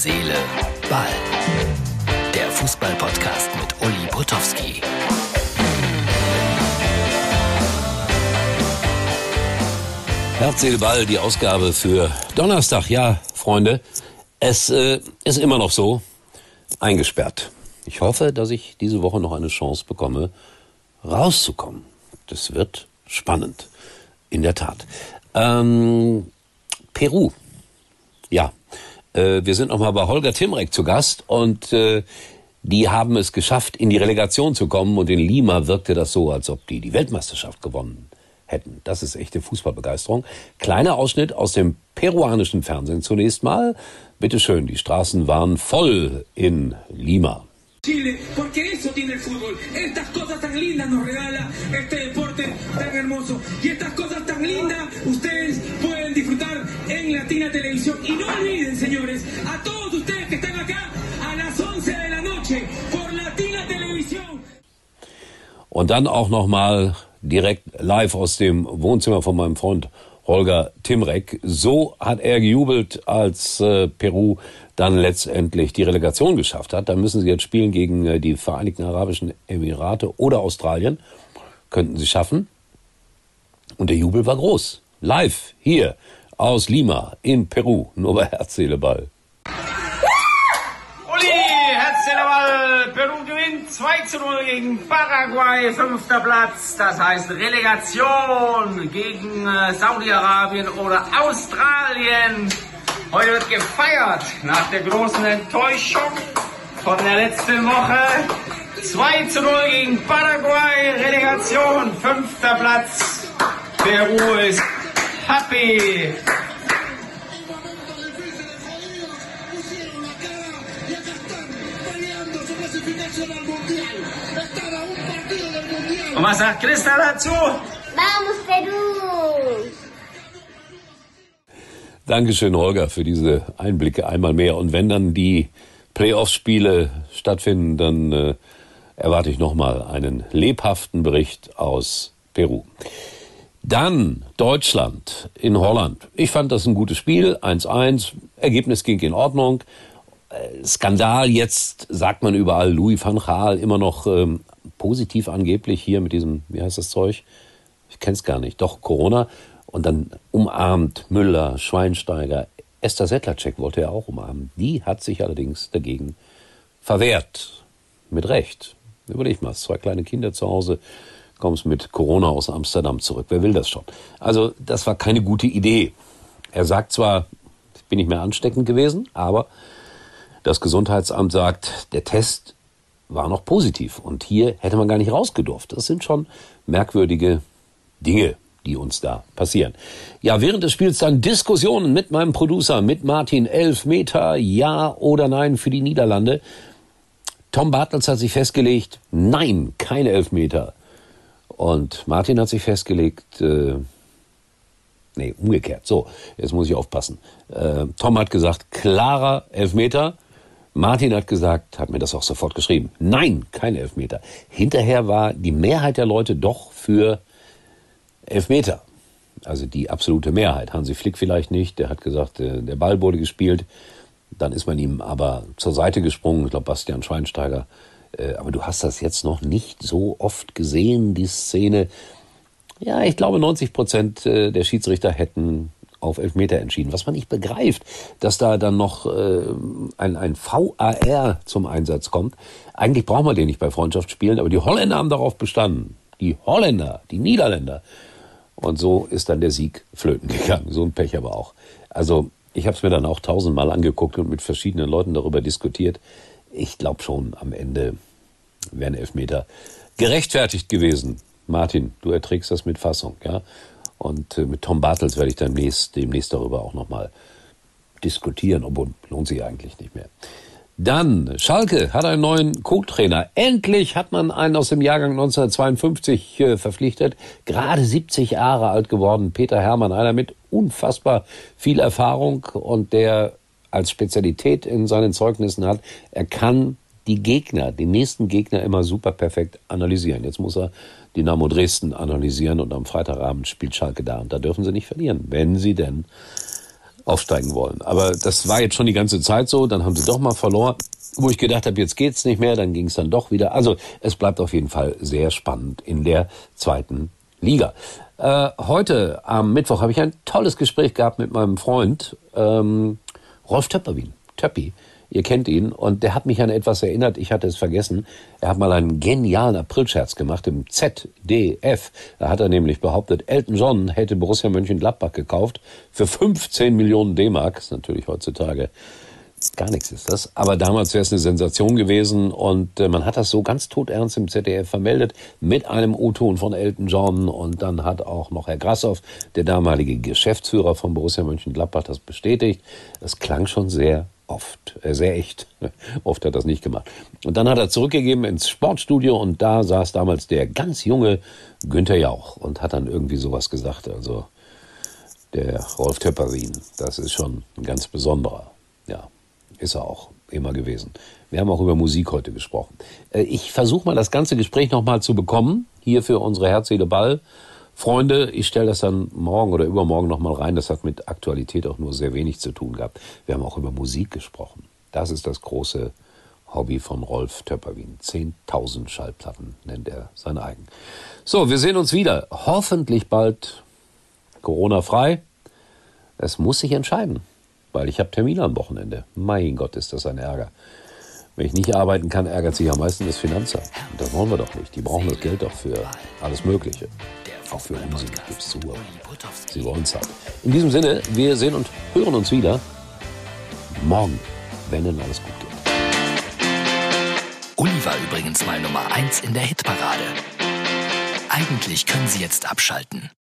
Seele, Ball. Der Fußball-Podcast mit Uli Potowski. Herz, Seele, Ball, die Ausgabe für Donnerstag. Ja, Freunde, es äh, ist immer noch so eingesperrt. Ich hoffe, dass ich diese Woche noch eine Chance bekomme, rauszukommen. Das wird spannend. In der Tat. Ähm, Peru. Ja, äh, wir sind nochmal bei Holger Timrek zu Gast und äh, die haben es geschafft, in die Relegation zu kommen und in Lima wirkte das so, als ob die die Weltmeisterschaft gewonnen hätten. Das ist echte Fußballbegeisterung. Kleiner Ausschnitt aus dem peruanischen Fernsehen zunächst mal. Bitte schön, die Straßen waren voll in Lima. Chile, porque eso tiene el fútbol. Estas cosas tan lindas nos regala este deporte tan hermoso. Y estas cosas tan lindas ustedes pueden disfrutar en Latina Televisión. Y no olviden, señores, a todos ustedes que están acá a las 11 de la noche por Latina Televisión. Und dann auch nochmal direkt live aus dem Wohnzimmer von meinem Freund Holger Timrek. So hat er gejubelt, als äh, Peru dann letztendlich die Relegation geschafft hat. Da müssen sie jetzt spielen gegen äh, die Vereinigten Arabischen Emirate oder Australien. Könnten sie schaffen. Und der Jubel war groß. Live hier aus Lima in Peru. Nur bei Herz, 2 zu 0 gegen Paraguay, fünfter Platz. Das heißt Relegation gegen äh, Saudi-Arabien oder Australien. Heute wird gefeiert nach der großen Enttäuschung von der letzten Woche. 2 zu 0 gegen Paraguay, Relegation, fünfter Platz. Peru ist happy. Was sagt Christa dazu? Vamos, Peru! Dankeschön, Holger, für diese Einblicke einmal mehr. Und wenn dann die Playoff-Spiele stattfinden, dann äh, erwarte ich nochmal einen lebhaften Bericht aus Peru. Dann Deutschland in Holland. Ich fand das ein gutes Spiel, 1-1. Ergebnis ging in Ordnung. Äh, Skandal jetzt, sagt man überall, Louis van Gaal immer noch ähm, positiv angeblich hier mit diesem, wie heißt das Zeug? Ich kenn's gar nicht. Doch, Corona. Und dann umarmt Müller, Schweinsteiger, Esther Settlercheck wollte er auch umarmen. Die hat sich allerdings dagegen verwehrt. Mit Recht. Überleg mal, zwei kleine Kinder zu Hause, kommst mit Corona aus Amsterdam zurück. Wer will das schon? Also, das war keine gute Idee. Er sagt zwar, ich bin nicht mehr ansteckend gewesen, aber das Gesundheitsamt sagt, der Test war noch positiv. Und hier hätte man gar nicht rausgedurft. Das sind schon merkwürdige Dinge, die uns da passieren. Ja, während des Spiels dann Diskussionen mit meinem Producer, mit Martin, elf Meter, ja oder nein für die Niederlande. Tom Bartels hat sich festgelegt, nein, keine Elfmeter. Und Martin hat sich festgelegt, äh, nee, umgekehrt. So, jetzt muss ich aufpassen. Äh, Tom hat gesagt, klarer Elfmeter. Martin hat gesagt, hat mir das auch sofort geschrieben, nein, kein Elfmeter. Hinterher war die Mehrheit der Leute doch für Elfmeter. Also die absolute Mehrheit. Hansi Flick vielleicht nicht, der hat gesagt, äh, der Ball wurde gespielt. Dann ist man ihm aber zur Seite gesprungen. Ich glaube, Bastian Schweinsteiger. Äh, Aber du hast das jetzt noch nicht so oft gesehen, die Szene. Ja, ich glaube, 90 Prozent äh, der Schiedsrichter hätten auf Elfmeter entschieden. Was man nicht begreift, dass da dann noch äh, ein, ein VAR zum Einsatz kommt. Eigentlich braucht man den nicht bei Freundschaftsspielen, aber die Holländer haben darauf bestanden. Die Holländer, die Niederländer. Und so ist dann der Sieg flöten gegangen. So ein Pech aber auch. Also ich habe es mir dann auch tausendmal angeguckt und mit verschiedenen Leuten darüber diskutiert. Ich glaube schon, am Ende wären Elfmeter gerechtfertigt gewesen. Martin, du erträgst das mit Fassung, ja? Und äh, mit Tom Bartels werde ich demnächst, demnächst darüber auch nochmal diskutieren, obwohl lohnt sich eigentlich nicht mehr. Dann, Schalke hat einen neuen Co-Trainer. Endlich hat man einen aus dem Jahrgang 1952 äh, verpflichtet. Gerade 70 Jahre alt geworden. Peter Hermann, einer mit unfassbar viel Erfahrung und der als Spezialität in seinen Zeugnissen hat, er kann die Gegner, den nächsten Gegner immer super perfekt analysieren. Jetzt muss er Dynamo Dresden analysieren und am Freitagabend spielt Schalke da und da dürfen sie nicht verlieren, wenn sie denn aufsteigen wollen. Aber das war jetzt schon die ganze Zeit so. Dann haben sie doch mal verloren, wo ich gedacht habe, jetzt geht's nicht mehr. Dann ging es dann doch wieder. Also es bleibt auf jeden Fall sehr spannend in der zweiten Liga. Äh, heute am Mittwoch habe ich ein tolles Gespräch gehabt mit meinem Freund ähm, Rolf Töpperwien. Töppi. Ihr kennt ihn und der hat mich an etwas erinnert, ich hatte es vergessen. Er hat mal einen genialen Aprilscherz gemacht im ZDF. Da hat er nämlich behauptet, Elton John hätte Borussia Mönchengladbach gekauft für 15 Millionen D-Mark. Ist natürlich heutzutage gar nichts ist das. Aber damals wäre es eine Sensation gewesen und äh, man hat das so ganz todernst im ZDF vermeldet mit einem U-Ton von Elton John und dann hat auch noch Herr Grassoff, der damalige Geschäftsführer von Borussia Mönchengladbach, das bestätigt. Es klang schon sehr oft, äh, sehr echt. oft hat er das nicht gemacht. Und dann hat er zurückgegeben ins Sportstudio und da saß damals der ganz junge Günther Jauch und hat dann irgendwie sowas gesagt. Also der Rolf Töpperin, das ist schon ein ganz besonderer. Ja, ist er auch immer gewesen. Wir haben auch über Musik heute gesprochen. Äh, ich versuche mal das ganze Gespräch nochmal zu bekommen, hier für unsere Herz, Ball. Freunde, ich stelle das dann morgen oder übermorgen nochmal rein. Das hat mit Aktualität auch nur sehr wenig zu tun gehabt. Wir haben auch über Musik gesprochen. Das ist das große Hobby von Rolf Töpperwien. 10.000 Schallplatten nennt er sein eigen. So, wir sehen uns wieder. Hoffentlich bald Corona-frei. Es muss sich entscheiden, weil ich habe Termine am Wochenende. Mein Gott, ist das ein Ärger. Wenn ich nicht arbeiten kann, ärgert sich am meisten das Finanzamt. Und das wollen wir doch nicht. Die brauchen das Geld doch für alles Mögliche. Auch für Unsinn gibt es zu. Sie wollen es halt. In diesem Sinne, wir sehen und hören uns wieder morgen, wenn dann alles gut geht. Uli war übrigens mal Nummer 1 in der Hitparade. Eigentlich können Sie jetzt abschalten.